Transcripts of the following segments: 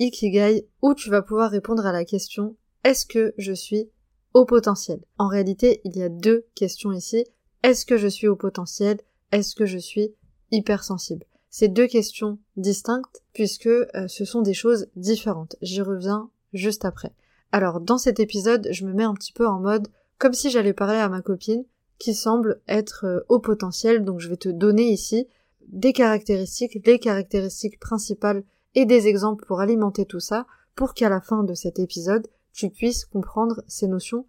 Ikigai où tu vas pouvoir répondre à la question est-ce que je suis au potentiel? En réalité, il y a deux questions ici. Est-ce que je suis au potentiel? Est-ce que je suis hypersensible? C'est deux questions distinctes puisque euh, ce sont des choses différentes. J'y reviens juste après. Alors, dans cet épisode, je me mets un petit peu en mode comme si j'allais parler à ma copine qui semble être euh, au potentiel, donc je vais te donner ici des caractéristiques, les caractéristiques principales et des exemples pour alimenter tout ça, pour qu'à la fin de cet épisode, tu puisses comprendre ces notions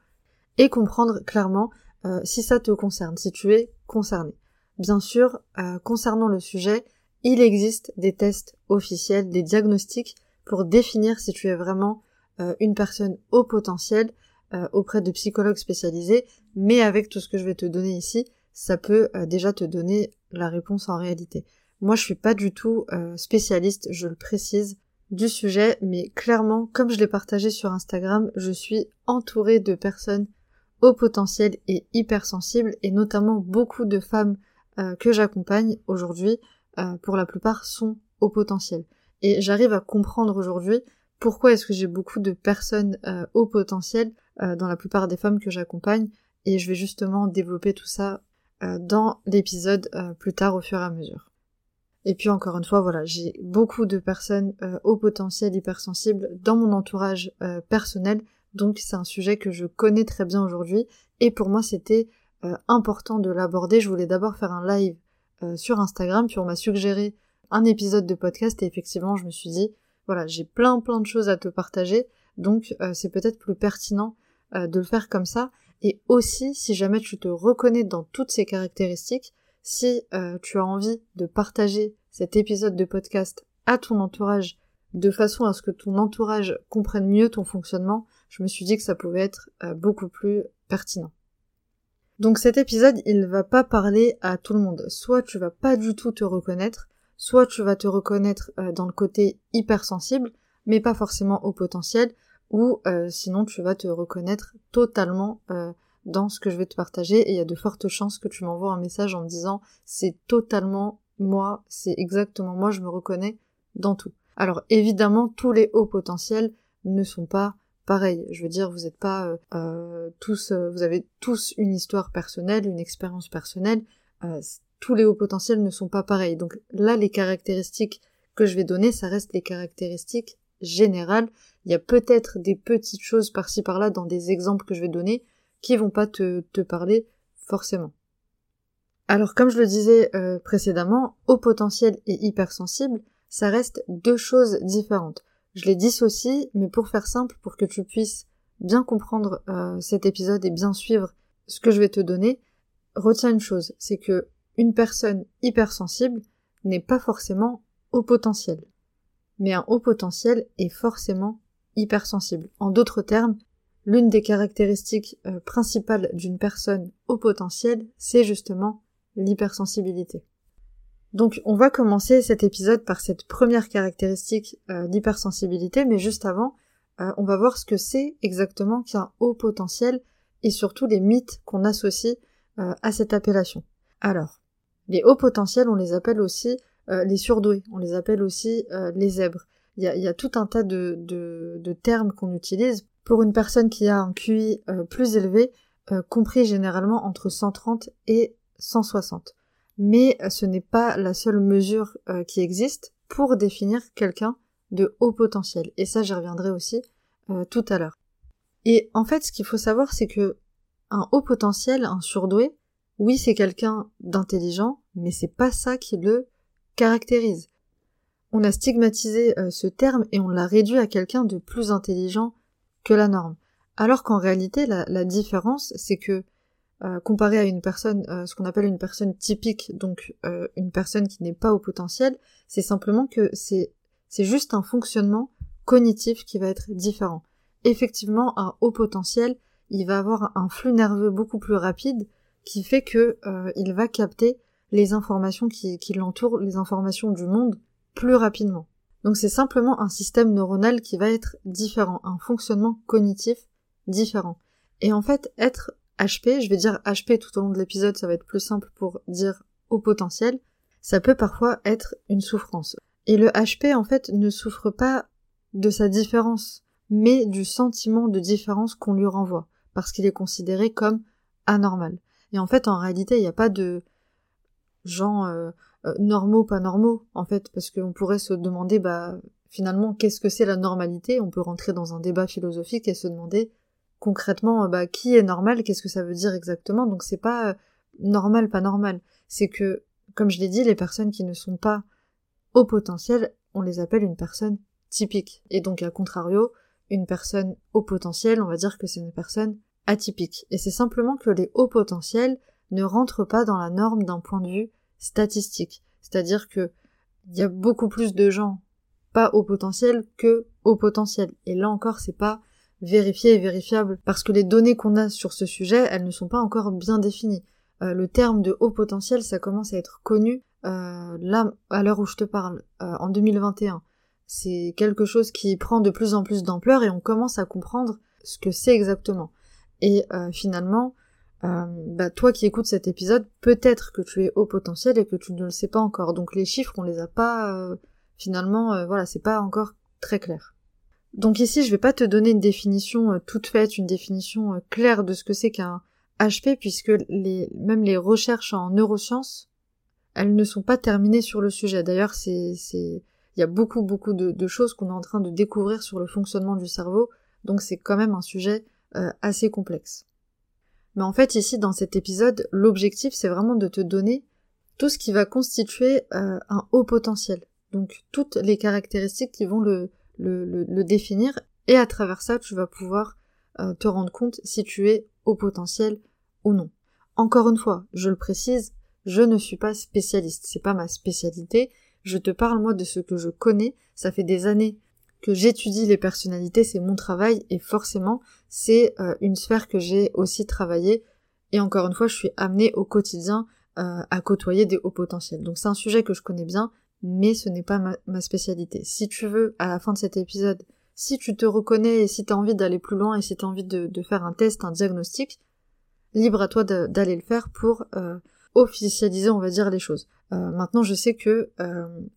et comprendre clairement euh, si ça te concerne, si tu es concerné. Bien sûr, euh, concernant le sujet, il existe des tests officiels, des diagnostics pour définir si tu es vraiment euh, une personne au potentiel auprès de psychologues spécialisés, mais avec tout ce que je vais te donner ici, ça peut déjà te donner la réponse en réalité. Moi, je suis pas du tout euh, spécialiste, je le précise, du sujet, mais clairement, comme je l'ai partagé sur Instagram, je suis entourée de personnes au potentiel et hypersensibles, et notamment beaucoup de femmes euh, que j'accompagne aujourd'hui, euh, pour la plupart, sont au potentiel. Et j'arrive à comprendre aujourd'hui pourquoi est-ce que j'ai beaucoup de personnes au potentiel dans la plupart des femmes que j'accompagne, et je vais justement développer tout ça dans l'épisode plus tard au fur et à mesure. Et puis encore une fois, voilà, j'ai beaucoup de personnes euh, au potentiel hypersensible dans mon entourage personnel, donc c'est un sujet que je connais très bien aujourd'hui, et pour moi c'était important de l'aborder. Je voulais d'abord faire un live sur Instagram, puis on m'a suggéré un épisode de podcast, et effectivement je me suis dit, voilà, j'ai plein plein de choses à te partager, donc c'est peut-être plus pertinent de le faire comme ça, et aussi, si jamais tu te reconnais dans toutes ces caractéristiques, si euh, tu as envie de partager cet épisode de podcast à ton entourage de façon à ce que ton entourage comprenne mieux ton fonctionnement, je me suis dit que ça pouvait être euh, beaucoup plus pertinent. Donc cet épisode, il va pas parler à tout le monde. Soit tu vas pas du tout te reconnaître, soit tu vas te reconnaître euh, dans le côté hypersensible, mais pas forcément au potentiel, ou euh, sinon tu vas te reconnaître totalement dans ce que je vais te partager et il y a de fortes chances que tu m'envoies un message en me disant c'est totalement moi, c'est exactement moi, je me reconnais dans tout. Alors évidemment tous les hauts potentiels ne sont pas pareils. Je veux dire vous n'êtes pas euh, tous, vous avez tous une histoire personnelle, une expérience personnelle. tous les hauts potentiels ne sont pas pareils. Donc là les caractéristiques que je vais donner, ça reste les caractéristiques générales il y a peut-être des petites choses par-ci par-là dans des exemples que je vais donner qui vont pas te, te parler forcément. Alors comme je le disais euh, précédemment, haut potentiel et hypersensible, ça reste deux choses différentes. Je les dissocie, mais pour faire simple, pour que tu puisses bien comprendre euh, cet épisode et bien suivre ce que je vais te donner, retiens une chose, c'est que une personne hypersensible n'est pas forcément haut potentiel. Mais un haut potentiel est forcément hypersensible. En d'autres termes, l'une des caractéristiques euh, principales d'une personne au potentiel, c'est justement l'hypersensibilité. Donc on va commencer cet épisode par cette première caractéristique euh, d'hypersensibilité, mais juste avant, euh, on va voir ce que c'est exactement qu'un haut potentiel et surtout les mythes qu'on associe à cette appellation. Alors, les hauts potentiels, on les appelle aussi les surdoués, on les appelle aussi les zèbres. Il y a, tout un tas de, termes qu'on utilise pour une personne qui a un QI euh, plus élevé, euh, compris généralement entre 130 et 160. Mais euh, ce n'est pas la seule mesure qui existe pour définir quelqu'un de haut potentiel. Et ça, j'y reviendrai aussi tout à l'heure. Et en fait, ce qu'il faut savoir, c'est que un haut potentiel, un surdoué, oui, c'est quelqu'un d'intelligent, mais c'est pas ça qui le caractérise on a stigmatisé euh, ce terme et on l'a réduit à quelqu'un de plus intelligent que la norme. Alors qu'en réalité, la, différence, c'est que euh, comparé à une personne, euh, ce qu'on appelle une personne typique, donc une personne qui n'est pas au potentiel, c'est simplement que c'est c'est juste un fonctionnement cognitif qui va être différent. Effectivement, un haut potentiel, il va avoir un flux nerveux beaucoup plus rapide qui fait que euh, il va capter les informations qui, qui l'entourent, les informations du monde plus rapidement. Donc c'est simplement un système neuronal qui va être différent, un fonctionnement cognitif différent. Et en fait, être HP, je vais dire HP tout au long de l'épisode, ça va être plus simple pour dire au potentiel, ça peut parfois être une souffrance. Et le HP, en fait, ne souffre pas de sa différence, mais du sentiment de différence qu'on lui renvoie, parce qu'il est considéré comme anormal. Et en fait, en réalité, il n'y a pas de gens euh, euh, normaux, pas normaux, en fait, parce qu'on pourrait se demander, bah, finalement, qu'est-ce que c'est la normalité? On peut rentrer dans un débat philosophique et se demander concrètement, euh, bah, qui est normal Qu'est-ce que ça veut dire exactement? Donc, c'est pas normal, pas normal. C'est que, comme je l'ai dit, les personnes qui ne sont pas au potentiel, on les appelle une personne typique. Et donc, à contrario, une personne au potentiel, on va dire que c'est une personne atypique. Et c'est simplement que les hauts potentiels ne rentrent pas dans la norme d'un point de vue statistique. C'est-à-dire que il y a beaucoup plus de gens pas au potentiel que au potentiel. Et là encore, c'est pas vérifié et vérifiable parce que les données qu'on a sur ce sujet, elles ne sont pas encore bien définies. Euh, le terme de haut potentiel, ça commence à être connu euh, là à l'heure où je te parle, euh, en 2021. C'est quelque chose qui prend de plus en plus d'ampleur et on commence à comprendre ce que c'est exactement. Et euh, finalement, bah, toi qui écoutes cet épisode, peut-être que tu es au potentiel et que tu ne le sais pas encore. Donc les chiffres, on les a pas finalement, voilà, c'est pas encore très clair. Donc ici, je vais pas te donner une définition toute faite, une définition claire de ce que c'est qu'un HP, puisque les, même les recherches en neurosciences, elles ne sont pas terminées sur le sujet. D'ailleurs, c'est, il y a beaucoup, beaucoup de, choses qu'on est en train de découvrir sur le fonctionnement du cerveau, donc c'est quand même un sujet euh, assez complexe. Mais en fait ici dans cet épisode, l'objectif c'est vraiment de te donner tout ce qui va constituer euh, un haut potentiel. Donc toutes les caractéristiques qui vont le, le, définir. Et à travers ça tu vas pouvoir euh, te rendre compte si tu es haut potentiel ou non. Encore une fois, je le précise, je ne suis pas spécialiste, c'est pas ma spécialité, je te parle moi de ce que je connais, ça fait des années que j'étudie les personnalités, c'est mon travail. Et forcément c'est euh, une sphère que j'ai aussi travaillé et encore une fois je suis amenée au quotidien euh, à côtoyer des hauts potentiels. Donc c'est un sujet que je connais bien, mais ce n'est pas ma, spécialité. Si tu veux, à la fin de cet épisode, si tu te reconnais et si tu as envie d'aller plus loin et si tu as envie de, faire un test, un diagnostic, libre à toi d'aller le faire pour euh, officialiser, on va dire, les choses. maintenant, je sais que,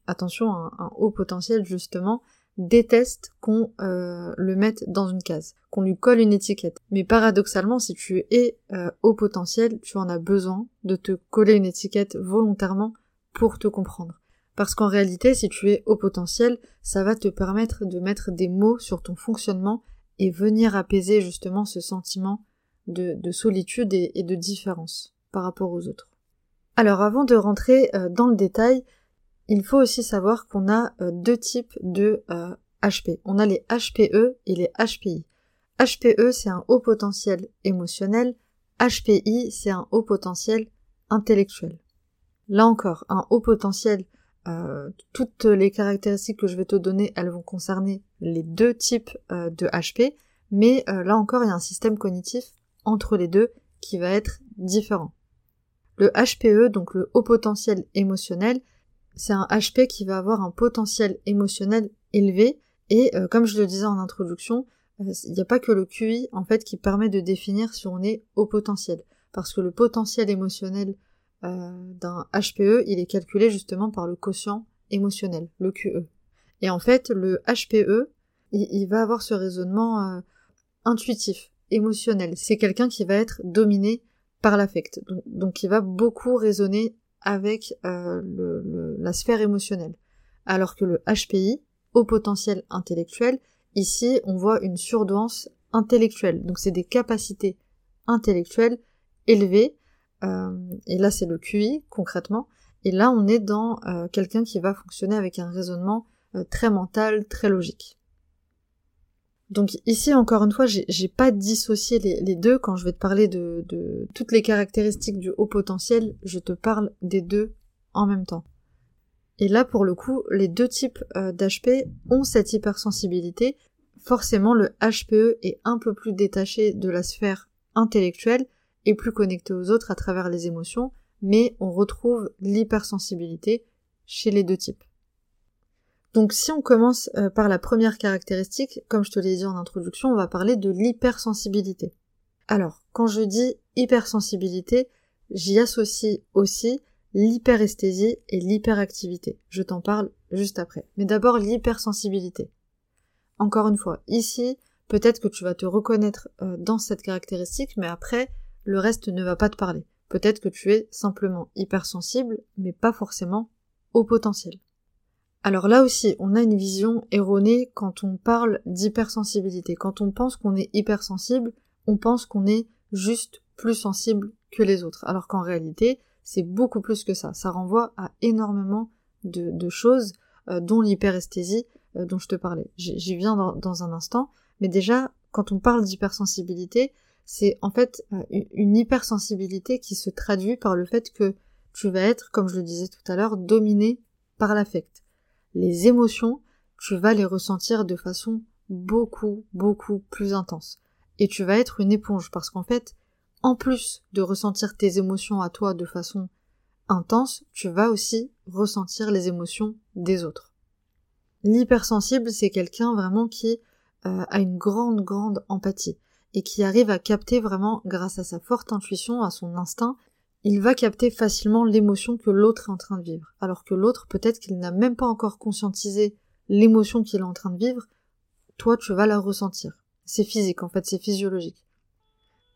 attention, un haut potentiel, justement, déteste qu'on euh, le mette dans une case, qu'on lui colle une étiquette. Mais paradoxalement, si tu es euh, au potentiel, tu en as besoin de te coller une étiquette volontairement pour te comprendre. Parce qu'en réalité, si tu es au potentiel, ça va te permettre de mettre des mots sur ton fonctionnement et venir apaiser justement ce sentiment de, solitude et, de différence par rapport aux autres. Alors avant de rentrer euh, dans le détail, il faut aussi savoir qu'on a euh, deux types de HP. Euh, on a les HPE et les HPI. HPE, c'est un haut potentiel émotionnel. HPI, c'est un haut potentiel intellectuel. Là encore, un haut potentiel, euh, toutes les caractéristiques que je vais te donner, elles vont concerner les deux types de HP, mais là encore, il y a un système cognitif entre les deux qui va être différent. Le HPE, donc le haut potentiel émotionnel, c'est un HP qui va avoir un potentiel émotionnel élevé et euh, comme je le disais en introduction, euh, il n'y a pas que le QI en fait qui permet de définir si on est au potentiel parce que le potentiel émotionnel euh, d'un HPE, il est calculé justement par le quotient émotionnel, le QE. Et en fait, le HPE, il, va avoir ce raisonnement intuitif, émotionnel. C'est quelqu'un qui va être dominé par l'affect, donc, donc il va beaucoup raisonner avec euh, la sphère émotionnelle. Alors que le HPI, au potentiel intellectuel, ici on voit une surdouance intellectuelle. Donc c'est des capacités intellectuelles élevées, euh, et là c'est le QI concrètement, et là on est dans euh, quelqu'un qui va fonctionner avec un raisonnement très mental, très logique. Donc ici, encore une fois, j'ai pas dissocié les, deux. Quand je vais te parler de, toutes les caractéristiques du haut potentiel, je te parle des deux en même temps. Et là, pour le coup, les deux types euh, d'HP ont cette hypersensibilité. Forcément, le HPE est un peu plus détaché de la sphère intellectuelle et plus connecté aux autres à travers les émotions, mais on retrouve l'hypersensibilité chez les deux types. Donc si on commence euh, par la première caractéristique, comme je te l'ai dit en introduction, on va parler de l'hypersensibilité. Alors, quand je dis hypersensibilité, j'y associe aussi l'hyperesthésie et l'hyperactivité. Je t'en parle juste après. Mais d'abord l'hypersensibilité. Encore une fois, ici, peut-être que tu vas te reconnaître euh, dans cette caractéristique, mais après, le reste ne va pas te parler. Peut-être que tu es simplement hypersensible, mais pas forcément au potentiel. Alors là aussi, on a une vision erronée quand on parle d'hypersensibilité. Quand on pense qu'on est hypersensible, on pense qu'on est juste plus sensible que les autres. Alors qu'en réalité, c'est beaucoup plus que ça. Ça renvoie à énormément de, choses, euh, dont l'hyperesthésie euh, dont je te parlais. J'y viens dans, un instant. Mais déjà, quand on parle d'hypersensibilité, c'est en fait euh, une hypersensibilité qui se traduit par le fait que tu vas être, comme je le disais tout à l'heure, dominé par l'affect les émotions, tu vas les ressentir de façon beaucoup, beaucoup plus intense. Et tu vas être une éponge parce qu'en fait, en plus de ressentir tes émotions à toi de façon intense, tu vas aussi ressentir les émotions des autres. L'hypersensible, c'est quelqu'un vraiment qui euh, a une grande, grande empathie et qui arrive à capter vraiment, grâce à sa forte intuition, à son instinct, il va capter facilement l'émotion que l'autre est en train de vivre, alors que l'autre, peut-être qu'il n'a même pas encore conscientisé l'émotion qu'il est en train de vivre, toi tu vas la ressentir. C'est physique en fait, c'est physiologique.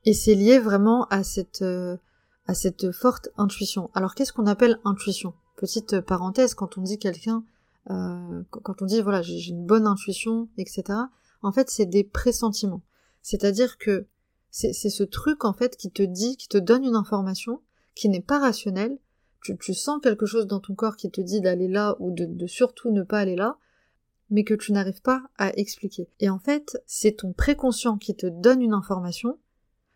Et c'est lié vraiment à cette euh, à cette forte intuition. Alors qu'est-ce qu'on appelle intuition? Petite parenthèse, quand on dit quelqu'un, euh, quand on dit voilà j'ai une bonne intuition, etc. En fait c'est des pressentiments. C'est-à-dire que c'est ce truc en fait qui te dit, qui te donne une information qui n'est pas rationnel, tu, sens quelque chose dans ton corps qui te dit d'aller là ou de, surtout ne pas aller là, mais que tu n'arrives pas à expliquer. Et en fait, c'est ton préconscient qui te donne une information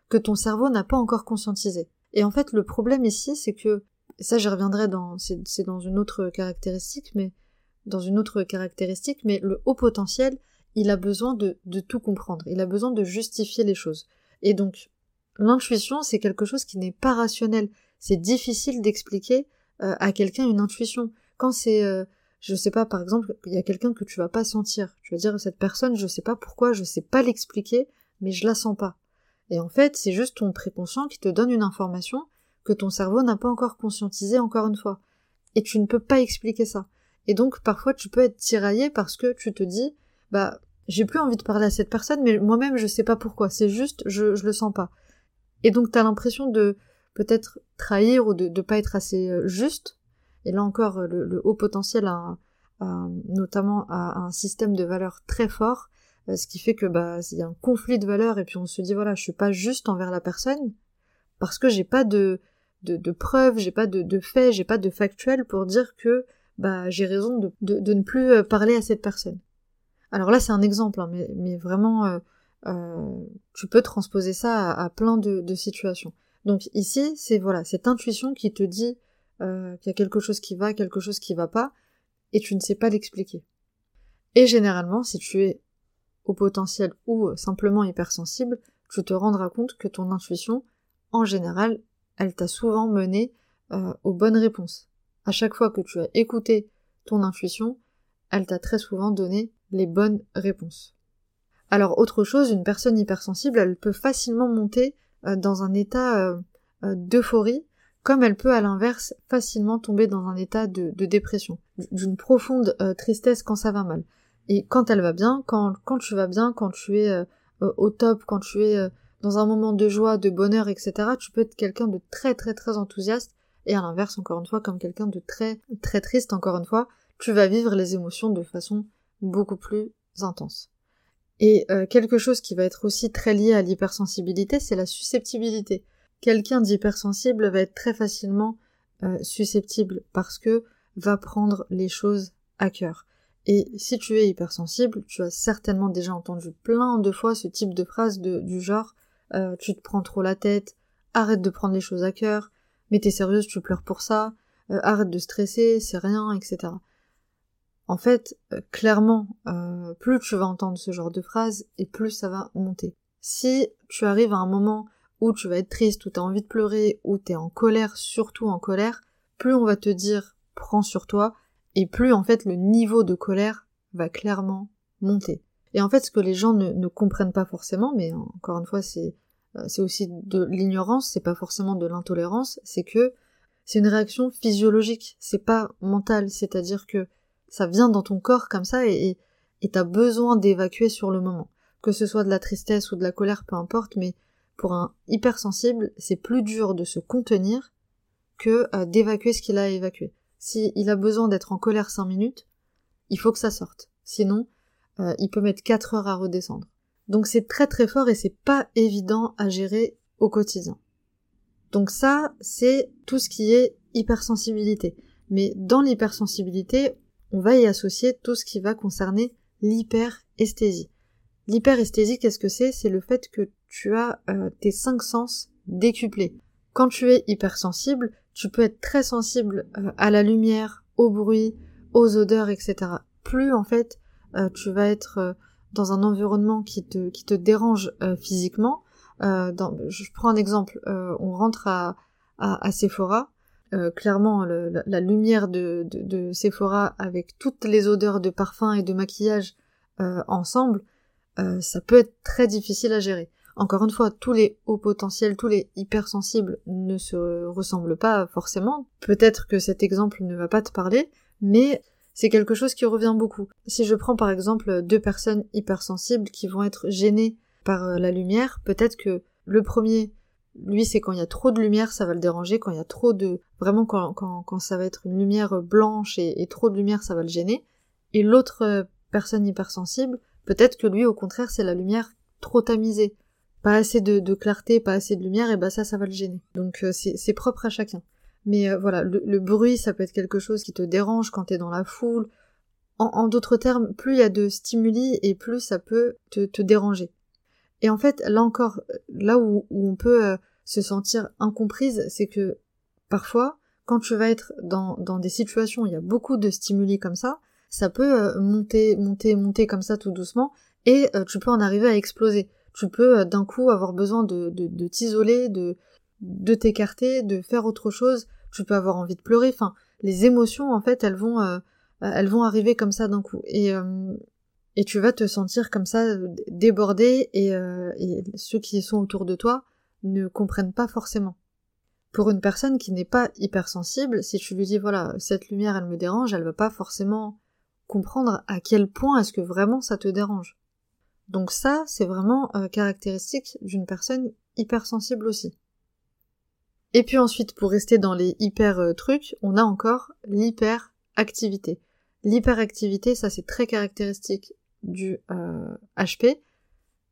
que ton cerveau n'a pas encore conscientisée. Et en fait, le problème ici, c'est que, ça j'y reviendrai dans, c'est dans une autre caractéristique, mais, dans une autre caractéristique, mais le haut potentiel, il a besoin de, tout comprendre, il a besoin de justifier les choses. Et donc, l'intuition, c'est quelque chose qui n'est pas rationnel, c'est difficile d'expliquer euh, à quelqu'un une intuition. Quand c'est, euh, je sais pas, par exemple, il y a quelqu'un que tu vas pas sentir. Tu vas dire cette personne, je sais pas pourquoi, je sais pas l'expliquer, mais je la sens pas. Et en fait, c'est juste ton préconscient qui te donne une information que ton cerveau n'a pas encore conscientisé encore une fois. Et tu ne peux pas expliquer ça. Et donc, parfois, tu peux être tiraillé parce que tu te dis, bah, j'ai plus envie de parler à cette personne, mais moi-même, je sais pas pourquoi. C'est juste, je, je le sens pas. Et donc, t'as l'impression de, peut-être trahir ou de pas être assez euh, juste. Et là encore, le, haut potentiel a, notamment a, un système de valeurs très fort, euh, ce qui fait que bah il y a un conflit de valeurs et puis on se dit voilà, je suis pas juste envers la personne parce que j'ai pas de de, de preuves, j'ai pas de, de faits, j'ai pas de factuels pour dire que bah j'ai raison de, de, ne plus euh, parler à cette personne. Alors là c'est un exemple, hein, mais, vraiment tu peux transposer ça à, plein de situations. Donc ici, c'est voilà, cette intuition qui te dit euh, qu'il y a quelque chose qui va, quelque chose qui va pas, et tu ne sais pas l'expliquer. Et généralement, si tu es au potentiel ou euh, simplement hypersensible, tu te rendras compte que ton intuition, en général, elle t'a souvent mené euh, aux bonnes réponses. À chaque fois que tu as écouté ton intuition, elle t'a très souvent donné les bonnes réponses. Alors autre chose, une personne hypersensible, elle peut facilement monter euh, dans un état euh, euh, d'euphorie, comme elle peut à l'inverse facilement tomber dans un état de, dépression, d'une profonde tristesse quand ça va mal. Et quand elle va bien, quand, quand tu vas bien, quand tu es au top, quand tu es dans un moment de joie, de bonheur, etc., tu peux être quelqu'un de très très très enthousiaste, et à l'inverse, encore une fois, comme quelqu'un de très très triste, encore une fois, tu vas vivre les émotions de façon beaucoup plus intense. Et euh, quelque chose qui va être aussi très lié à l'hypersensibilité, c'est la susceptibilité. Quelqu'un d'hypersensible va être très facilement euh, susceptible parce que va prendre les choses à cœur. Et si tu es hypersensible, tu as certainement déjà entendu plein de fois ce type de phrase du genre euh, tu te prends trop la tête, arrête de prendre les choses à cœur, mais t'es sérieuse, tu pleures pour ça, arrête de stresser, c'est rien, etc. En fait, clairement, plus tu vas entendre ce genre de phrases et plus ça va monter. Si tu arrives à un moment où tu vas être triste, où tu as envie de pleurer, où tu es en colère, surtout en colère, plus on va te dire prends sur toi, et plus en fait le niveau de colère va clairement monter. Et en fait ce que les gens ne, comprennent pas forcément, mais encore une fois c'est euh, c'est aussi de l'ignorance, c'est pas forcément de l'intolérance, c'est que c'est une réaction physiologique, c'est pas mental, c'est-à-dire que ça vient dans ton corps comme ça et t'as besoin d'évacuer sur le moment que ce soit de la tristesse ou de la colère, peu importe, mais pour un hypersensible, c'est plus dur de se contenir que euh, d'évacuer ce qu'il a à évacuer. S'il a besoin d'être en colère 5 minutes, il faut que ça sorte. Sinon, euh, il peut mettre 4 heures à redescendre. Donc c'est très très fort et c'est pas évident à gérer au quotidien. Donc ça, c'est tout ce qui est hypersensibilité. Mais dans l'hypersensibilité, on va y associer tout ce qui va concerner l'hyperesthésie. L'hyperesthésie, qu'est-ce que c'est? C'est le fait que tu as euh, tes cinq sens décuplés. Quand tu es hypersensible, tu peux être très sensible euh, à la lumière, au bruit, aux odeurs, etc. Plus en fait euh, tu vas être dans un environnement qui te, qui te dérange physiquement. Je prends un exemple. on rentre à, à, Sephora. Clairement, la, lumière de, Sephora avec toutes les odeurs de parfum et de maquillage ensemble, euh, ça peut être très difficile à gérer. Encore une fois, tous les hauts potentiels, tous les hypersensibles ne se ressemblent pas forcément. Peut-être que cet exemple ne va pas te parler, mais c'est quelque chose qui revient beaucoup. Si je prends par exemple deux personnes hypersensibles qui vont être gênées par euh, la lumière, peut-être que le premier, lui, c'est quand il y a trop de lumière, ça va le déranger, quand il y a trop de... Vraiment, quand, quand, quand ça va être une lumière blanche et, trop de lumière, ça va le gêner. Et l'autre euh, personne hypersensible, Peut-être que lui, au contraire, c'est la lumière trop tamisée. Pas assez de, clarté, pas assez de lumière, et bah ça, ça va le gêner. Donc euh, c'est propre à chacun. Mais euh, voilà, le, bruit, ça peut être quelque chose qui te dérange quand t'es dans la foule. En, d'autres termes, plus il y a de stimuli et plus ça peut te, déranger. Et en fait, là encore, là où, on peut euh, se sentir incomprise, c'est que parfois, quand tu vas être dans, dans des situations où il y a beaucoup de stimuli comme ça, ça peut euh, monter, monter, monter comme ça tout doucement, et euh, tu peux en arriver à exploser. Tu peux euh, d'un coup avoir besoin de, de, t'isoler, de, de t'écarter, de faire autre chose. Tu peux avoir envie de pleurer. Enfin, les émotions, en fait, elles vont, elles vont arriver comme ça d'un coup. Et, et tu vas te sentir comme ça débordé, et, et ceux qui sont autour de toi ne comprennent pas forcément. Pour une personne qui n'est pas hypersensible, si tu lui dis voilà, cette lumière elle me dérange, elle va pas forcément comprendre à quel point est-ce que vraiment ça te dérange. Donc ça, c'est vraiment euh, caractéristique d'une personne hypersensible aussi. Et puis ensuite, pour rester dans les hyper euh, trucs, on a encore l'hyperactivité. L'hyperactivité, ça c'est très caractéristique du HP. Euh,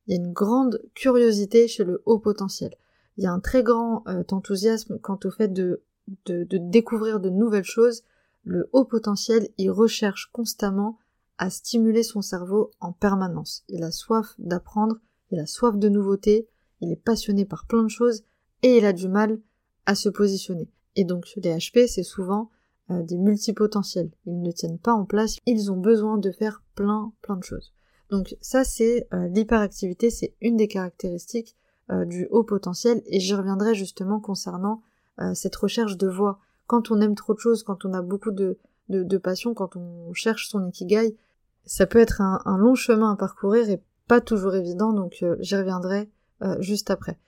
Il y a une grande curiosité chez le haut potentiel. Il y a un très grand enthousiasme quant au fait de, de découvrir de nouvelles choses, le haut potentiel, il recherche constamment à stimuler son cerveau en permanence. Il a soif d'apprendre, il a soif de nouveautés, il est passionné par plein de choses et il a du mal à se positionner. Et donc les HP, c'est souvent euh, des multipotentiels. Ils ne tiennent pas en place, ils ont besoin de faire plein plein de choses. Donc ça c'est euh, l'hyperactivité, c'est une des caractéristiques euh, du haut potentiel et j'y reviendrai justement concernant cette recherche de voix quand on aime trop de choses, quand on a beaucoup de, passion, quand on cherche son ikigai, ça peut être un, long chemin à parcourir et pas toujours évident, donc j'y reviendrai juste après.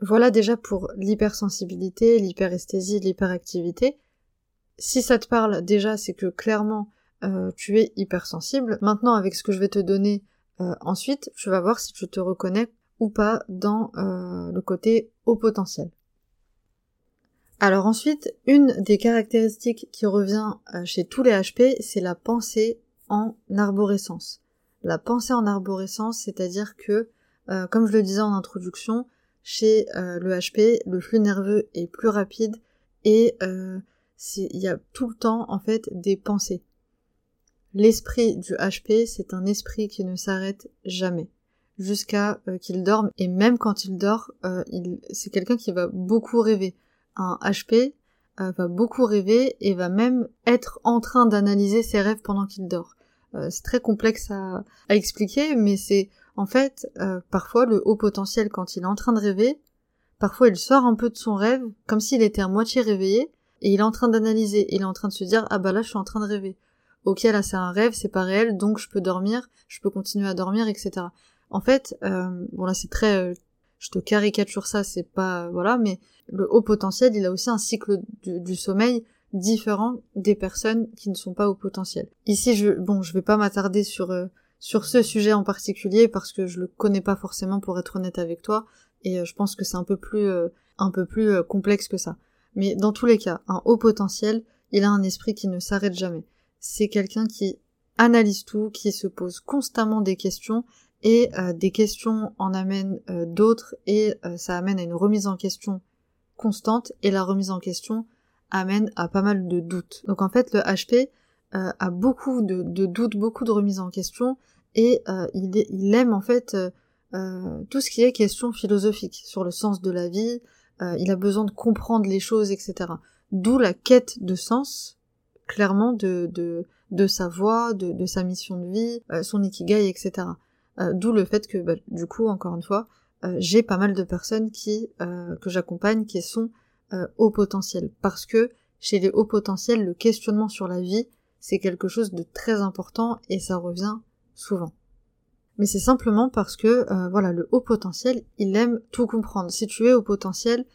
Voilà déjà pour l'hypersensibilité, l'hyperesthésie, l'hyperactivité. Si ça te parle déjà, c'est que clairement euh, tu es hypersensible. Maintenant, avec ce que je vais te donner ensuite, tu vas voir si tu te reconnais ou pas dans le côté haut potentiel. Alors ensuite, une des caractéristiques qui revient euh, chez tous les HP, c'est la pensée en arborescence. La pensée en arborescence, c'est-à-dire que, euh, comme je le disais en introduction, chez euh, le HP, le flux nerveux est plus rapide et il y a tout le temps en fait des pensées. L'esprit du HP, c'est un esprit qui ne s'arrête jamais jusqu'à qu'il dorme et même quand il dort, c'est quelqu'un qui va beaucoup rêver un HP, euh, va beaucoup rêver et va même être en train d'analyser ses rêves pendant qu'il dort. Euh, c'est très complexe à, expliquer, mais c'est en fait euh, parfois le haut potentiel quand il est en train de rêver, parfois il sort un peu de son rêve, comme s'il était à moitié réveillé, et il est en train d'analyser, il est en train de se dire ah bah là je suis en train de rêver. Ok là c'est un rêve, c'est pas réel, donc je peux dormir, je peux continuer à dormir, etc. En fait, bon là c'est très je te caricature ça, c'est pas voilà, mais le haut potentiel, il a aussi un cycle du, sommeil différent des personnes qui ne sont pas au potentiel. Ici, je bon, je vais pas m'attarder sur euh, sur ce sujet en particulier parce que je le connais pas forcément pour être honnête avec toi et euh, je pense que c'est un peu plus euh, un peu plus complexe que ça. Mais dans tous les cas, un haut potentiel, il a un esprit qui ne s'arrête jamais. C'est quelqu'un qui analyse tout, qui se pose constamment des questions et euh, des questions en amènent euh, d'autres et euh, ça amène à une remise en question constante et la remise en question amène à pas mal de doutes. Donc en fait le HP a beaucoup de, doutes, beaucoup de remises en question et il, il, aime en fait tout ce qui est question philosophique sur le sens de la vie, il a besoin de comprendre les choses, etc. D'où la quête de sens, clairement, de, de, de sa voix, de, de sa mission de vie, son ikigai, etc. Euh, d'où le fait que, bah, du coup, encore une fois, euh, j'ai pas mal de personnes qui euh, que j'accompagne qui sont haut potentiel. Parce que chez les hauts potentiels, le questionnement sur la vie, c'est quelque chose de très important et ça revient souvent. Mais c'est simplement parce que voilà, le haut potentiel, il aime tout comprendre. Si tu es au potentiel,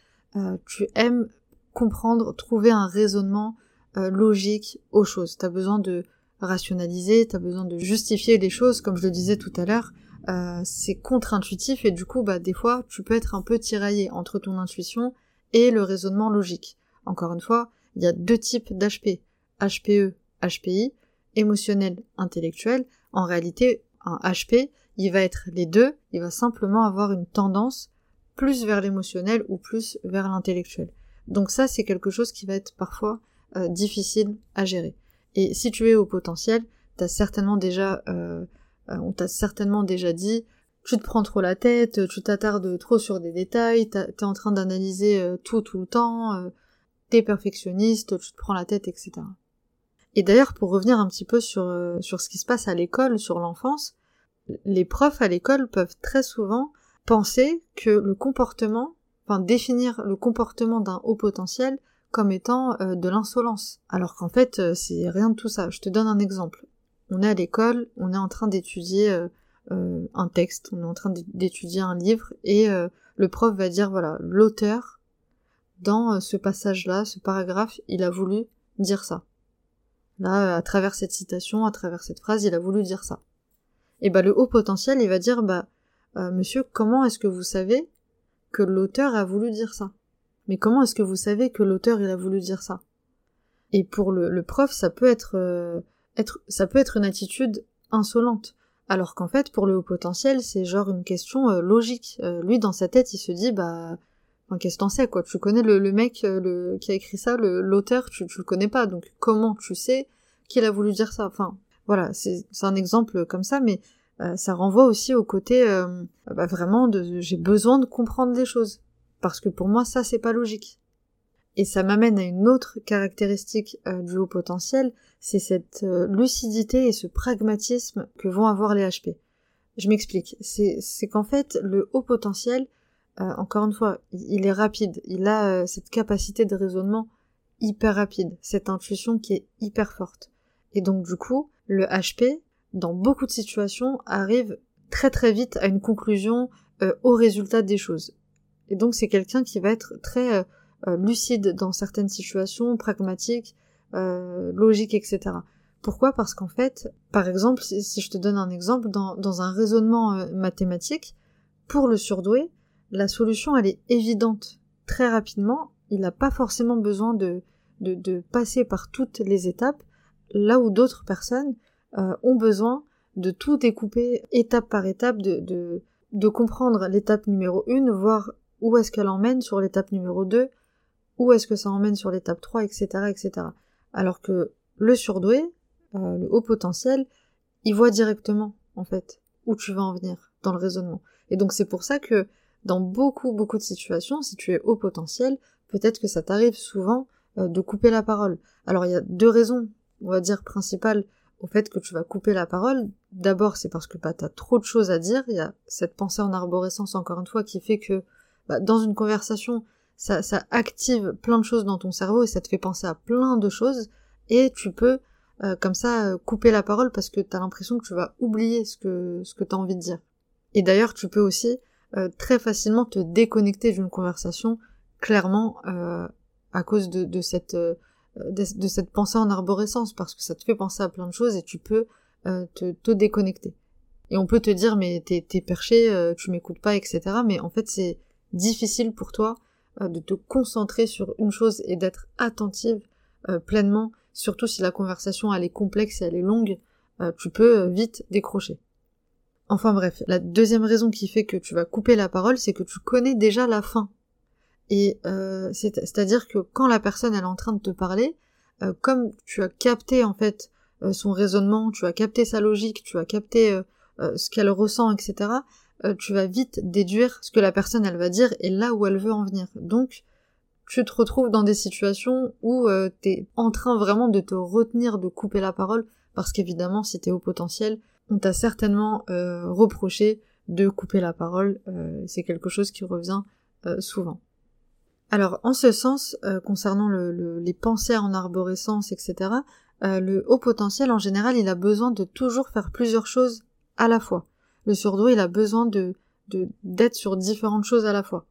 tu aimes comprendre, trouver un raisonnement logique aux choses. T'as besoin de rationaliser, t'as besoin de justifier les choses, comme je le disais tout à l'heure, euh, c'est contre-intuitif et du coup, bah, des fois, tu peux être un peu tiraillé entre ton intuition et le raisonnement logique. Encore une fois, il y a deux types d'HP, HPE, HPI, émotionnel, intellectuel. En réalité, un HP, il va être les deux, il va simplement avoir une tendance plus vers l'émotionnel ou plus vers l'intellectuel. Donc ça, c'est quelque chose qui va être parfois euh, difficile à gérer. Et si tu es au potentiel, t'as certainement déjà, euh, euh, on t'a certainement déjà dit, tu te prends trop la tête, tu t'attardes trop sur des détails, t'es en train d'analyser tout tout le temps, t'es perfectionniste, tu te prends la tête, etc. Et d'ailleurs, pour revenir un petit peu sur, sur ce qui se passe à l'école, sur l'enfance, les profs à l'école peuvent très souvent penser que le comportement, enfin définir le comportement d'un haut potentiel comme étant euh, de l'insolence. Alors qu'en fait, euh, c'est rien de tout ça. Je te donne un exemple. On est à l'école, on est en train d'étudier euh, un texte, on est en train d'étudier un livre, et le prof va dire, voilà, l'auteur, dans ce passage-là, ce paragraphe, il a voulu dire ça. Là, à travers cette citation, à travers cette phrase, il a voulu dire ça. Et bah le haut potentiel, il va dire, bah, monsieur, comment est-ce que vous savez que l'auteur a voulu dire ça? Mais comment est-ce que vous savez que l'auteur il a voulu dire ça? Et pour le, prof, ça peut être, euh, être, ça peut être une attitude insolente. Alors qu'en fait, pour le haut potentiel, c'est genre une question euh, logique. Euh, lui, dans sa tête, il se dit, bah, qu'est-ce que t'en sais, quoi? Tu connais le, le mec le, qui a écrit ça, l'auteur, tu, tu le connais pas, donc comment tu sais qu'il a voulu dire ça? Enfin, voilà, c'est un exemple comme ça, mais ça renvoie aussi au côté, bah, vraiment, de j'ai besoin de comprendre les choses parce que pour moi ça c'est pas logique. Et ça m'amène à une autre caractéristique euh, du haut potentiel, c'est cette euh, lucidité et ce pragmatisme que vont avoir les HP. Je m'explique, c'est qu'en fait le haut potentiel, euh, encore une fois, il est rapide, il a cette capacité de raisonnement hyper rapide, cette intuition qui est hyper forte. Et donc du coup, le HP, dans beaucoup de situations, arrive très très vite à une conclusion au résultat des choses. Et donc c'est quelqu'un qui va être très euh, euh, lucide dans certaines situations, pragmatique, euh, logique, etc. Pourquoi? Parce qu'en fait, par exemple, si, je te donne un exemple, dans, dans un raisonnement mathématique, pour le surdoué, la solution elle est évidente très rapidement. Il n'a pas forcément besoin de, passer par toutes les étapes, là où d'autres personnes ont besoin de tout découper étape par étape, de, comprendre l'étape numéro 1, voire où est-ce qu'elle emmène sur l'étape numéro 2, où est-ce que ça emmène sur l'étape 3, etc., etc. Alors que le surdoué, euh, le haut potentiel, il voit directement, en fait, où tu vas en venir dans le raisonnement. Et donc c'est pour ça que dans beaucoup, beaucoup de situations, si tu es haut potentiel, peut-être que ça t'arrive souvent de couper la parole. Alors il y a deux raisons, on va dire principales au fait que tu vas couper la parole. D'abord, c'est parce que bah, tu as trop de choses à dire. Il y a cette pensée en arborescence, encore une fois, qui fait que bah, dans une conversation, ça, ça active plein de choses dans ton cerveau et ça te fait penser à plein de choses. Et tu peux, euh, comme ça, euh, couper la parole parce que tu as l'impression que tu vas oublier ce que, ce que tu as envie de dire. Et d'ailleurs, tu peux aussi euh, très facilement te déconnecter d'une conversation, clairement, à cause de, cette euh, de, cette pensée en arborescence parce que ça te fait penser à plein de choses et tu peux euh, te, te, déconnecter. Et on peut te dire mais t'es, perché, euh, tu m'écoutes pas, etc. Mais en fait c'est difficile pour toi de te concentrer sur une chose et d'être attentive pleinement, surtout si la conversation elle est complexe et elle est longue, tu peux vite décrocher. Enfin bref, la deuxième raison qui fait que tu vas couper la parole, c'est que tu connais déjà la fin et euh, c'est-à-dire que quand la personne est en train de te parler, euh, comme tu as capté en fait euh, son raisonnement, tu as capté sa logique, tu as capté ce qu'elle ressent, etc., tu vas vite déduire ce que la personne elle va dire et là où elle veut en venir. Donc tu te retrouves dans des situations où tu es en train vraiment de te retenir de couper la parole parce qu'évidemment si t'es au potentiel, on t'a certainement reproché de couper la parole. c'est quelque chose qui revient souvent. Alors, en ce sens, euh, concernant les pensées en arborescence, etc., euh, le haut potentiel, en général, il a besoin de toujours faire plusieurs choses à la fois. Le surdoué, il a besoin de d'être sur différentes choses à la fois.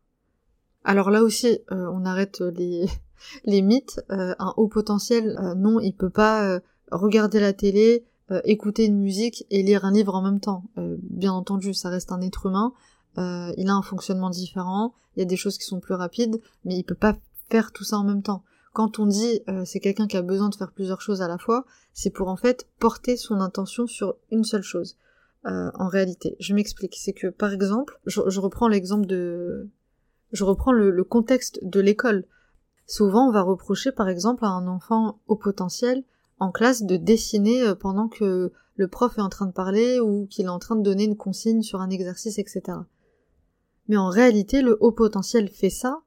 Alors là aussi, euh, on arrête les, les mythes. un haut potentiel, non, il peut pas regarder la télé, écouter une musique et lire un livre en même temps. bien entendu, ça reste un être humain. Euh, il a un fonctionnement différent, il y a des choses qui sont plus rapides, mais il peut pas faire tout ça en même temps. Quand on dit euh, c'est quelqu'un qui a besoin de faire plusieurs choses à la fois, c'est pour en fait porter son intention sur une seule chose. Euh, en réalité, je m'explique. C'est que par exemple, je, reprends l'exemple de, je reprends le, contexte de l'école. Souvent, on va reprocher par exemple à un enfant au potentiel en classe de dessiner pendant que le prof est en train de parler ou qu'il est en train de donner une consigne sur un exercice, etc. Mais en réalité, le haut potentiel fait ça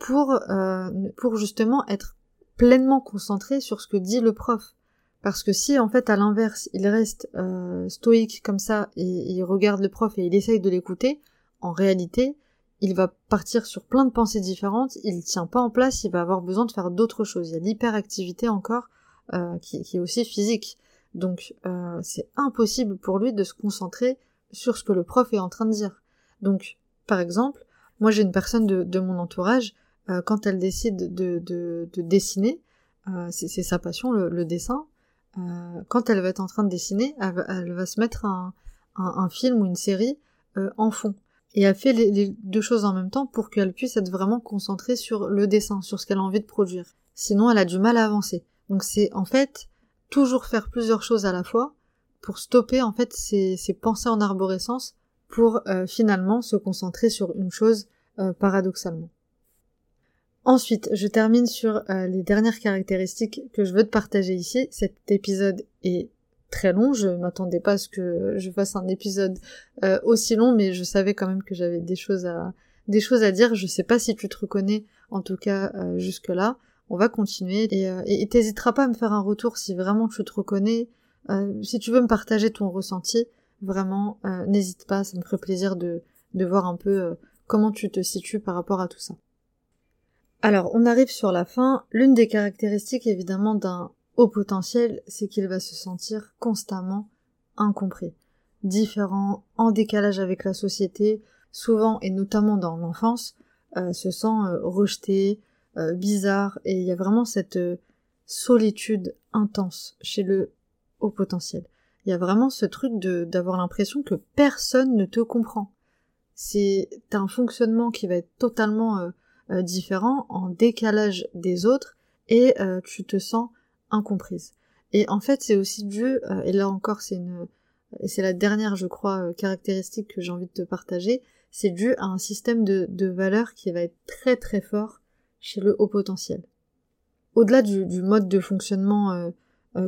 pour, euh, pour justement être pleinement concentré sur ce que dit le prof. Parce que si en fait à l'inverse il reste euh, stoïque comme ça et il regarde le prof et il essaye de l'écouter, en réalité il va partir sur plein de pensées différentes, il tient pas en place, il va avoir besoin de faire d'autres choses. Il y a l'hyperactivité encore euh, qui, qui, est aussi physique. Donc c'est impossible pour lui de se concentrer sur ce que le prof est en train de dire. Donc par exemple, moi j'ai une personne de, mon entourage, euh, quand elle décide de, de, dessiner, euh, c'est sa passion, le, dessin, euh, quand elle va être en train de dessiner, elle, va se mettre un, un, film ou une série en fond. Et elle fait les, deux choses en même temps pour qu'elle puisse être vraiment concentrée sur le dessin, sur ce qu'elle a envie de produire. Sinon, elle a du mal à avancer. Donc c'est en fait toujours faire plusieurs choses à la fois pour stopper en fait ces, pensées en arborescence pour euh, finalement se concentrer sur une chose euh, paradoxalement. Ensuite, je termine sur euh, les dernières caractéristiques que je veux te partager ici. Cet épisode est très long, je m'attendais pas à ce que je fasse un épisode aussi long, mais je savais quand même que j'avais des choses à des choses à dire. Je sais pas si tu te reconnais, en tout cas jusque là. On va continuer et t'hésiteras pas à me faire un retour si vraiment tu te reconnais, si tu veux me partager ton ressenti. Vraiment, euh, n'hésite pas, ça me ferait plaisir de, de voir un peu euh, comment tu te situes par rapport à tout ça. Alors, on arrive sur la fin. L'une des caractéristiques évidemment d'un haut potentiel, c'est qu'il va se sentir constamment incompris, différent, en décalage avec la société, souvent et notamment dans l'enfance, euh, se sent rejeté, bizarre, et il y a vraiment cette solitude intense chez le haut potentiel il y a vraiment ce truc de d'avoir l'impression que personne ne te comprend. C'est un fonctionnement qui va être totalement euh, euh, différent, en décalage des autres, et euh, tu te sens incomprise. Et en fait, c'est aussi dû, et là encore, c'est une, c'est la dernière, je crois, caractéristique que j'ai envie de te partager, c'est dû à un système de, de valeurs qui va être très très fort chez le haut potentiel. Au-delà du, mode de fonctionnement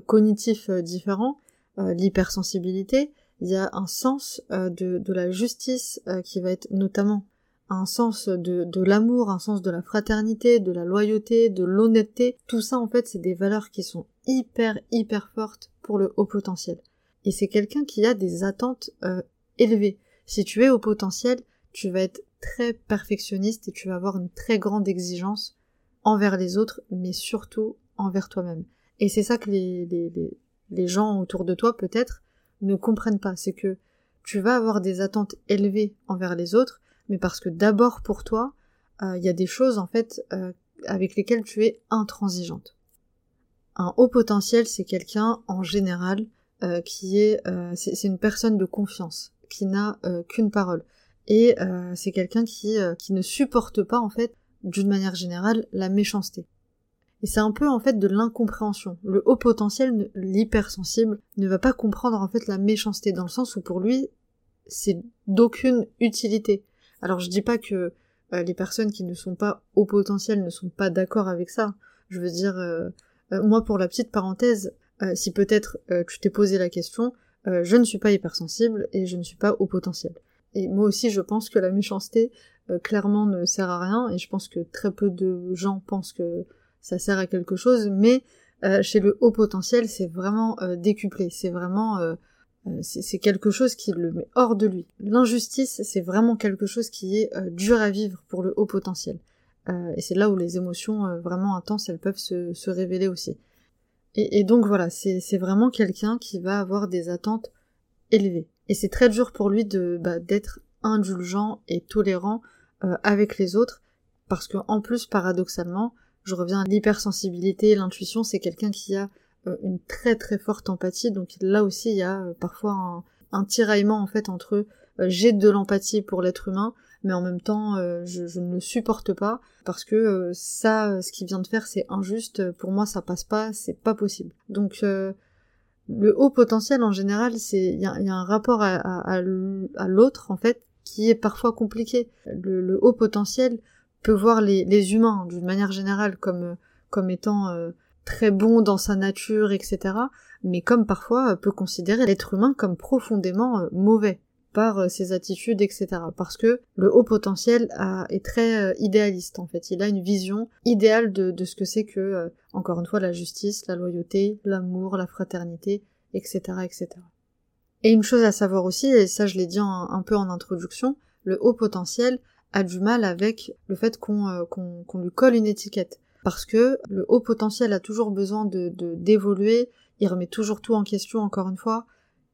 cognitif différent, euh, l'hypersensibilité, il y a un sens euh, de, la justice euh, qui va être notamment un sens de, l'amour, un sens de la fraternité, de la loyauté, de l'honnêteté. Tout ça, en fait, c'est des valeurs qui sont hyper, hyper fortes pour le haut potentiel. Et c'est quelqu'un qui a des attentes euh, élevées. Si tu es au potentiel, tu vas être très perfectionniste et tu vas avoir une très grande exigence envers les autres, mais surtout envers toi-même. Et c'est ça que les, les, les, gens autour de toi, peut-être, ne comprennent pas. C'est que tu vas avoir des attentes élevées envers les autres, mais parce que d'abord pour toi, euh, il y a des choses, en fait, euh, avec lesquelles tu es intransigeante. Un haut potentiel, c'est quelqu'un, en général, euh, qui est... c'est une personne de confiance, qui n'a qu'une parole. Et c'est quelqu'un qui, qui ne supporte pas, en fait, d'une manière générale, la méchanceté. Et c'est un peu en fait de l'incompréhension. Le haut potentiel, l'hypersensible, ne va pas comprendre en fait la méchanceté dans le sens où pour lui, c'est d'aucune utilité. Alors je dis pas que euh, les personnes qui ne sont pas haut potentiel ne sont pas d'accord avec ça. Je veux dire, euh, euh, moi pour la petite parenthèse, si peut-être tu t'es posé la question, je ne suis pas hypersensible et je ne suis pas haut potentiel. Et moi aussi je pense que la méchanceté clairement ne sert à rien et je pense que très peu de gens pensent que ça sert à quelque chose, mais euh, chez le haut potentiel, c'est vraiment euh, décuplé, c'est vraiment euh, c'est quelque chose qui le met hors de lui. L'injustice, c'est vraiment quelque chose qui est dur à vivre pour le haut potentiel. et c'est là où les émotions vraiment intenses, elles peuvent se, se révéler aussi. Et, et donc voilà, c'est vraiment quelqu'un qui va avoir des attentes élevées. Et c'est très dur pour lui de bah, d'être indulgent et tolérant avec les autres, parce que en plus, paradoxalement, je reviens à l'hypersensibilité, l'intuition, c'est quelqu'un qui a euh, une très très forte empathie, donc là aussi il y a euh, parfois un, tiraillement en fait entre euh, j'ai de l'empathie pour l'être humain, mais en même temps je, ne le supporte pas parce que ça, ce qu'il vient de faire, c'est injuste. Pour moi, ça passe pas, c'est pas possible. Donc le haut potentiel en général, c'est il y a, un rapport à, l'autre en fait qui est parfois compliqué. le haut potentiel peut voir les, les humains d'une manière générale comme euh, comme étant euh, très bons dans sa nature, etc. Mais comme parfois euh, peut considérer l'être humain comme profondément mauvais par ses attitudes, etc. Parce que le haut potentiel est très idéaliste en fait. Il a une vision idéale de, ce que c'est que, encore une fois, la justice, la loyauté, l'amour, la fraternité, etc., etc. Et une chose à savoir aussi, et ça je l'ai dit un peu en introduction, le haut potentiel a du mal avec le fait euh, qu'on lui colle une étiquette. Parce que le haut potentiel a toujours besoin de d'évoluer, il remet toujours tout en question encore une fois,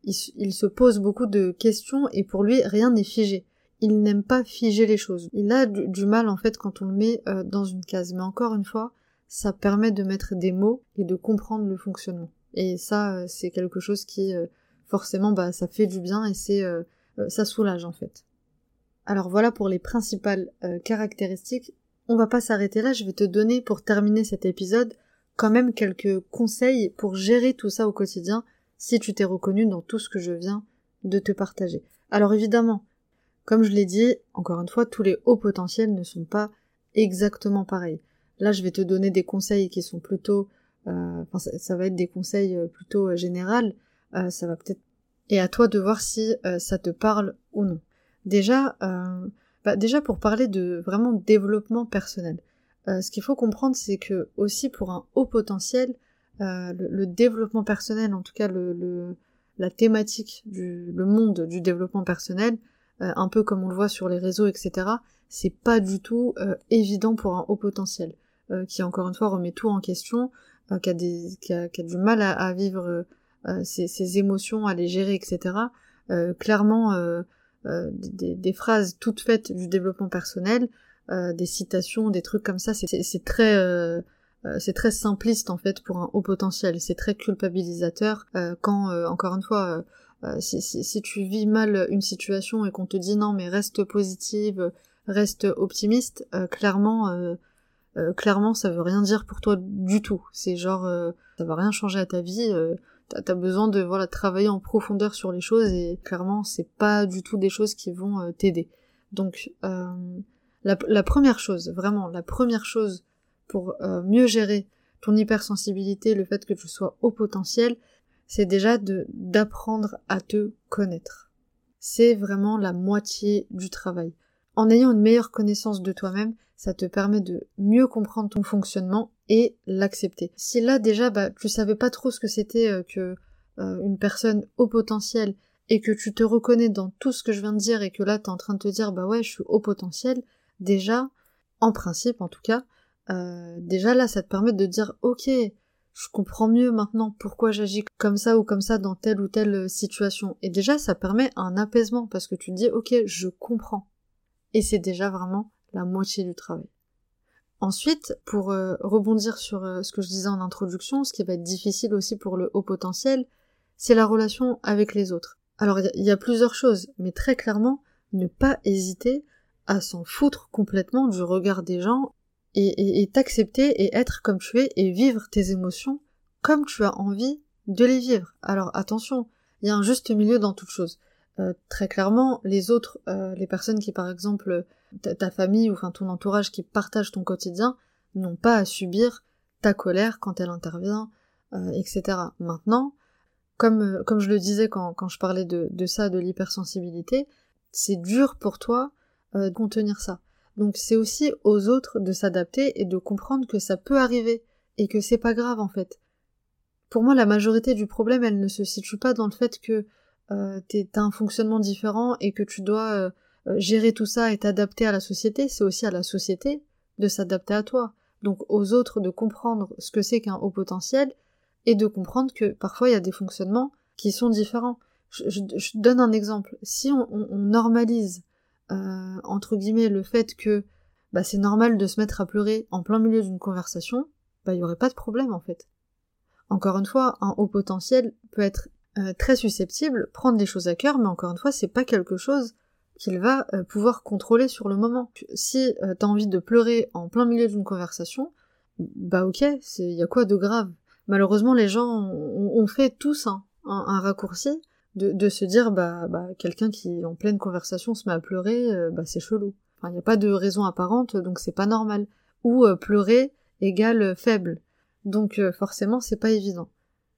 il, se pose beaucoup de questions et pour lui rien n'est figé. Il n'aime pas figer les choses. Il a du, mal en fait quand on le met euh, dans une case. Mais encore une fois, ça permet de mettre des mots et de comprendre le fonctionnement. Et ça, euh, c'est quelque chose qui forcément, bah, ça fait du bien et c'est ça soulage en fait. Alors voilà pour les principales euh, caractéristiques. On va pas s'arrêter là, je vais te donner pour terminer cet épisode quand même quelques conseils pour gérer tout ça au quotidien si tu t'es reconnu dans tout ce que je viens de te partager. Alors évidemment, comme je l'ai dit, encore une fois, tous les hauts potentiels ne sont pas exactement pareils. Là, je vais te donner des conseils qui sont plutôt, euh, enfin, ça, va être des conseils euh, plutôt euh, généraux. ça va peut-être, et à toi de voir si ça te parle ou non. Déjà, bah déjà pour parler de vraiment développement personnel, ce qu'il faut comprendre, c'est que aussi pour un haut potentiel, euh, le, développement personnel, en tout cas le, la thématique du le monde du développement personnel, un peu comme on le voit sur les réseaux, etc., c'est pas du tout évident pour un haut potentiel, qui encore une fois remet tout en question, qui a, des, qui a, qui a du mal à, à vivre ses, ses, émotions, à les gérer, etc. clairement, euh, des, des, phrases toutes faites du développement personnel, euh, des citations, des trucs comme ça, c'est très euh, c'est très simpliste en fait pour un haut potentiel, c'est très culpabilisateur quand encore une fois si, si, si, tu vis mal une situation et qu'on te dit non mais reste positive, reste optimiste, clairement clairement ça veut rien dire pour toi du tout. C'est genre ça va rien changer à ta vie t'as besoin de voilà travailler en profondeur sur les choses et clairement c'est pas du tout des choses qui vont euh, t'aider. Donc euh, la, première chose, vraiment la première chose pour euh, mieux gérer ton hypersensibilité, le fait que tu sois au potentiel, c'est déjà de d'apprendre à te connaître. C'est vraiment la moitié du travail. En ayant une meilleure connaissance de toi-même, ça te permet de mieux comprendre ton fonctionnement et l'accepter. Si là déjà bah tu savais pas trop ce que c'était euh, que euh, une personne au potentiel et que tu te reconnais dans tout ce que je viens de dire et que là t'es en train de te dire bah ouais je suis au potentiel, déjà, en principe en tout cas, euh, déjà là ça te permet de dire ok je comprends mieux maintenant pourquoi j'agis comme ça ou comme ça dans telle ou telle situation. Et déjà ça permet un apaisement parce que tu te dis ok je comprends. Et c'est déjà vraiment la moitié du travail. Ensuite, pour euh, rebondir sur euh, ce que je disais en introduction, ce qui va être difficile aussi pour le haut potentiel, c'est la relation avec les autres. Alors il y, a plusieurs choses, mais très clairement, ne pas hésiter à s'en foutre complètement du regard des gens et t'accepter et, et être comme tu es et vivre tes émotions comme tu as envie de les vivre. Alors attention, il y a un juste milieu dans toute chose. Euh, très clairement, les autres, euh, les personnes qui par exemple, ta, famille ou enfin ton entourage qui partagent ton quotidien, n'ont pas à subir ta colère quand elle intervient, euh, etc. Maintenant, comme, comme je le disais quand, quand je parlais de, de ça, de l'hypersensibilité, c'est dur pour toi de contenir ça. Donc c'est aussi aux autres de s'adapter et de comprendre que ça peut arriver et que c'est pas grave en fait. Pour moi, la majorité du problème, elle ne se situe pas dans le fait que euh, t'as un fonctionnement différent et que tu dois euh, euh, gérer tout ça et t'adapter à la société, c'est aussi à la société de s'adapter à toi. Donc aux autres de comprendre ce que c'est qu'un haut potentiel et de comprendre que parfois il y a des fonctionnements qui sont différents. Je, donne un exemple. Si on, normalise euh, entre guillemets le fait que bah, c'est normal de se mettre à pleurer en plein milieu d'une conversation, bah il y aurait pas de problème en fait. Encore une fois, un haut potentiel peut être euh, très susceptible, prendre des choses à cœur, mais encore une fois, c'est pas quelque chose qu'il va euh, pouvoir contrôler sur le moment. Si euh, t'as envie de pleurer en plein milieu d'une conversation, bah ok, il y a quoi de grave? Malheureusement, les gens ont, fait tous un, raccourci de, se dire bah, bah quelqu'un qui en pleine conversation se met à pleurer, bah c'est chelou. Il n'y a pas de raison apparente, donc c'est pas normal. Ou pleurer égale faible. Donc forcément, c'est pas évident.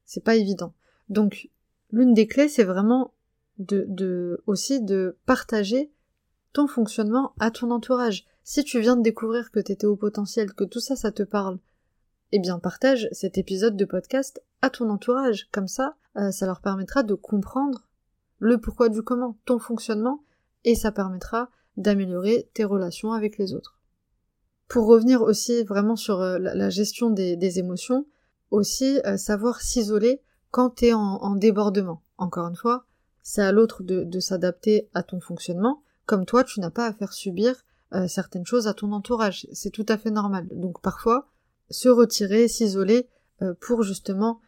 C'est pas évident. Donc l'une des clés, c'est vraiment de, de, aussi de partager ton fonctionnement à ton entourage. Si tu viens de découvrir que t'étais au potentiel, que tout ça, ça te parle, eh bien partage cet épisode de podcast à ton entourage. Comme ça, euh, ça leur permettra de comprendre le pourquoi du comment, ton fonctionnement, et ça permettra d'améliorer tes relations avec les autres. Pour revenir aussi vraiment sur euh, la, gestion des, émotions, aussi euh, savoir s'isoler quand t'es en, en débordement. Encore une fois, c'est à l'autre de, s'adapter à ton fonctionnement, comme toi tu n'as pas à faire subir certaines choses à ton entourage. C'est tout à fait normal. Donc parfois, se retirer, s'isoler pour justement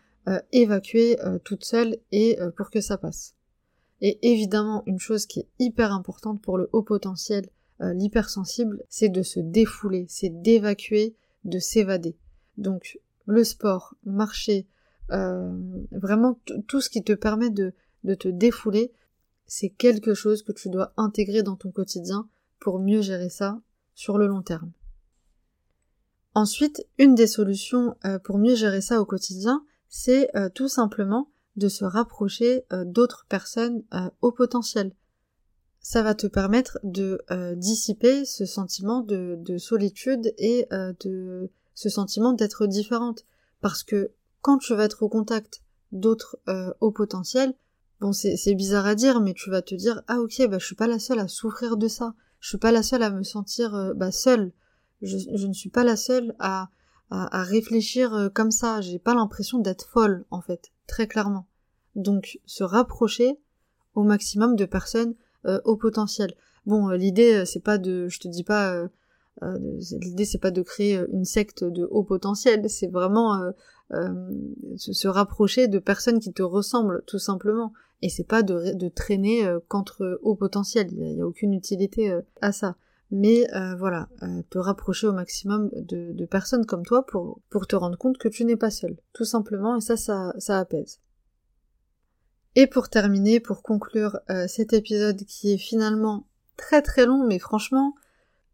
évacuer toute seule et pour que ça passe. Et évidemment, une chose qui est hyper importante pour le haut potentiel, l'hypersensible, c'est de se défouler, c'est d'évacuer, de s'évader. Donc le sport, marcher, euh, vraiment tout ce qui te permet de, te défouler, c'est quelque chose que tu dois intégrer dans ton quotidien pour mieux gérer ça sur le long terme. Ensuite, une des solutions euh, pour mieux gérer ça au quotidien, c'est euh, tout simplement de se rapprocher d'autres personnes au potentiel. Ça va te permettre de dissiper ce sentiment de, de solitude et de ce sentiment d'être différente. Parce que quand tu vas être au contact d'autres euh, hauts potentiels, bon c'est bizarre à dire, mais tu vas te dire ah ok bah je suis pas la seule à souffrir de ça, je suis pas la seule à me sentir euh, bah seule, je, ne suis pas la seule à à, réfléchir euh, comme ça, j'ai pas l'impression d'être folle en fait, très clairement. Donc se rapprocher au maximum de personnes au potentiel. Bon, l'idée c'est pas de, je te dis pas l'idée c'est pas de créer une secte de haut potentiel, c'est vraiment euh, se, rapprocher de personnes qui te ressemblent tout simplement. Et c'est pas de, de traîner euh, qu'entre haut potentiel, il n'y a, aucune utilité euh, à ça. Mais voilà, te rapprocher au maximum de, personnes comme toi pour, pour te rendre compte que tu n'es pas seul, tout simplement, et ça, ça, ça apaise. Et pour terminer, pour conclure cet épisode qui est finalement très très long, mais franchement,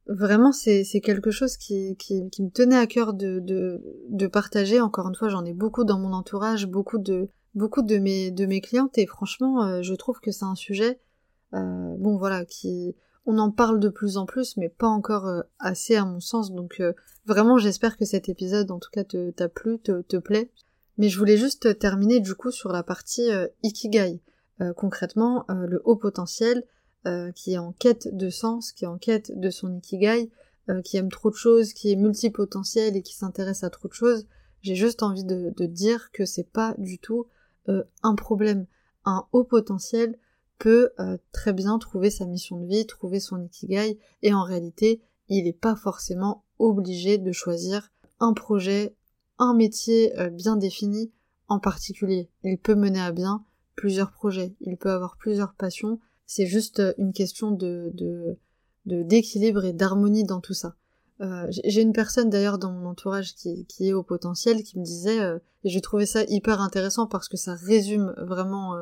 vraiment c'est quelque chose qui, qui, me tenait à cœur de, de, de partager. Encore une fois, j'en ai beaucoup dans mon entourage, beaucoup de beaucoup de mes de mes clientes et franchement, euh, je trouve que c'est un sujet euh, bon voilà qui On en parle de plus en plus, mais pas encore euh, assez à mon sens. Donc euh, vraiment, j'espère que cet épisode, en tout cas, te t'a plu, te, te, plaît. Mais je voulais juste terminer du coup sur la partie euh, ikigai. concrètement, le haut potentiel, qui est en quête de sens, qui est en quête de son ikigai, qui aime trop de choses, qui est multipotentiel et qui s'intéresse à trop de choses. J'ai juste envie de, de dire que c'est pas du tout un problème. Un haut potentiel, peut euh, très bien trouver sa mission de vie, trouver son ikigai, et en réalité, il n'est pas forcément obligé de choisir un projet, un métier euh, bien défini en particulier. Il peut mener à bien plusieurs projets, il peut avoir plusieurs passions, c'est juste euh, une question de d'équilibre et d'harmonie dans tout ça. j'ai une personne d'ailleurs dans mon entourage qui, est au potentiel qui me disait, et j'ai trouvé ça hyper intéressant parce que ça résume vraiment,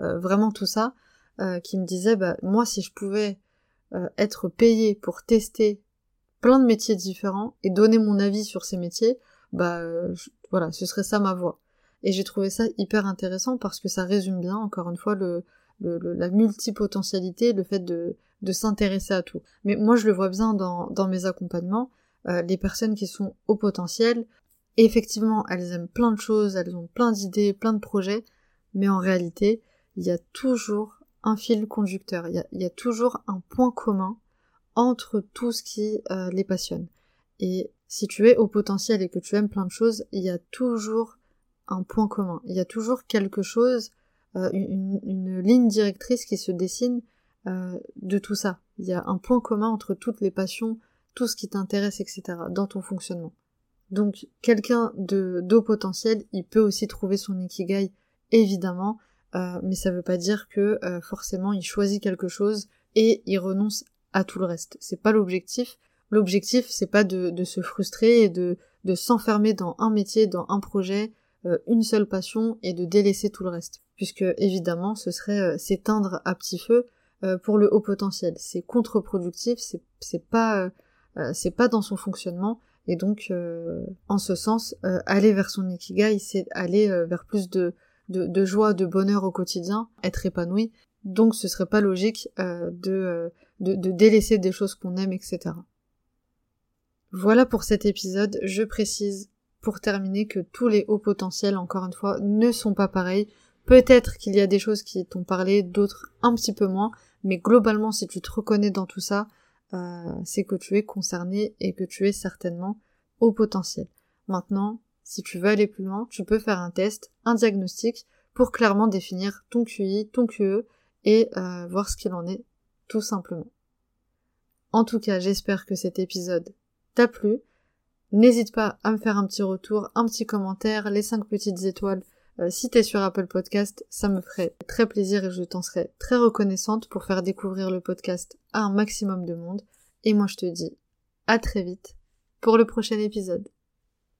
vraiment tout ça, euh, qui me disait bah moi si je pouvais euh, être payé pour tester plein de métiers différents et donner mon avis sur ces métiers, bah voilà, ce serait ça ma voie. Et j'ai trouvé ça hyper intéressant parce que ça résume bien, encore une fois, le, le, la multipotentialité, le fait de, de s'intéresser à tout. Mais moi, je le vois bien dans, dans mes accompagnements, euh, les personnes qui sont au potentiel, effectivement, elles aiment plein de choses, elles ont plein d'idées, plein de projets, mais en réalité, il y a toujours un fil conducteur, il y a, toujours un point commun entre tout ce qui euh, les passionne. Et si tu es au potentiel et que tu aimes plein de choses, il y a toujours un point commun, il y a toujours quelque chose, euh, une, ligne directrice qui se dessine euh, de tout ça. Il y a un point commun entre toutes les passions, tout ce qui t'intéresse, etc., dans ton fonctionnement. Donc quelqu'un de potentiel, il peut aussi trouver son ikigai, évidemment, euh, mais ça veut pas dire que euh, forcément il choisit quelque chose et il renonce à tout le reste. C'est pas l'objectif. L'objectif, c'est pas de, se frustrer et de, de s'enfermer dans un métier, dans un projet, euh, une seule passion et de délaisser tout le reste. Puisque évidemment, ce serait s'éteindre à petit feu pour le haut potentiel. C'est contre-productif, c'est, pas c'est pas dans son fonctionnement. Et donc, en ce sens, aller vers son ikigai, c'est aller vers plus de, de, joie, de bonheur au quotidien, être épanoui. Donc ce serait pas logique euh, euh, de, de, délaisser des choses qu'on aime, etc. Voilà pour cet épisode. Je précise pour terminer que tous les hauts potentiels, encore une fois, ne sont pas pareils. Peut-être qu'il y a des choses qui t'ont parlé, d'autres un petit peu moins, mais globalement, si tu te reconnais dans tout ça, euh, c'est que tu es concerné et que tu es certainement au potentiel. Maintenant, si tu veux aller plus loin, tu peux faire un test, un diagnostic, pour clairement définir ton QI, ton QE, et euh, voir ce qu'il en est, tout simplement. En tout cas, j'espère que cet épisode t'a plu. N'hésite pas à me faire un petit retour, un petit commentaire, les cinq petites étoiles. Euh, si t'es sur Apple Podcast, ça me ferait très plaisir et je t'en serais très reconnaissante pour faire découvrir le podcast à un maximum de monde. Et moi je te dis à très vite pour le prochain épisode.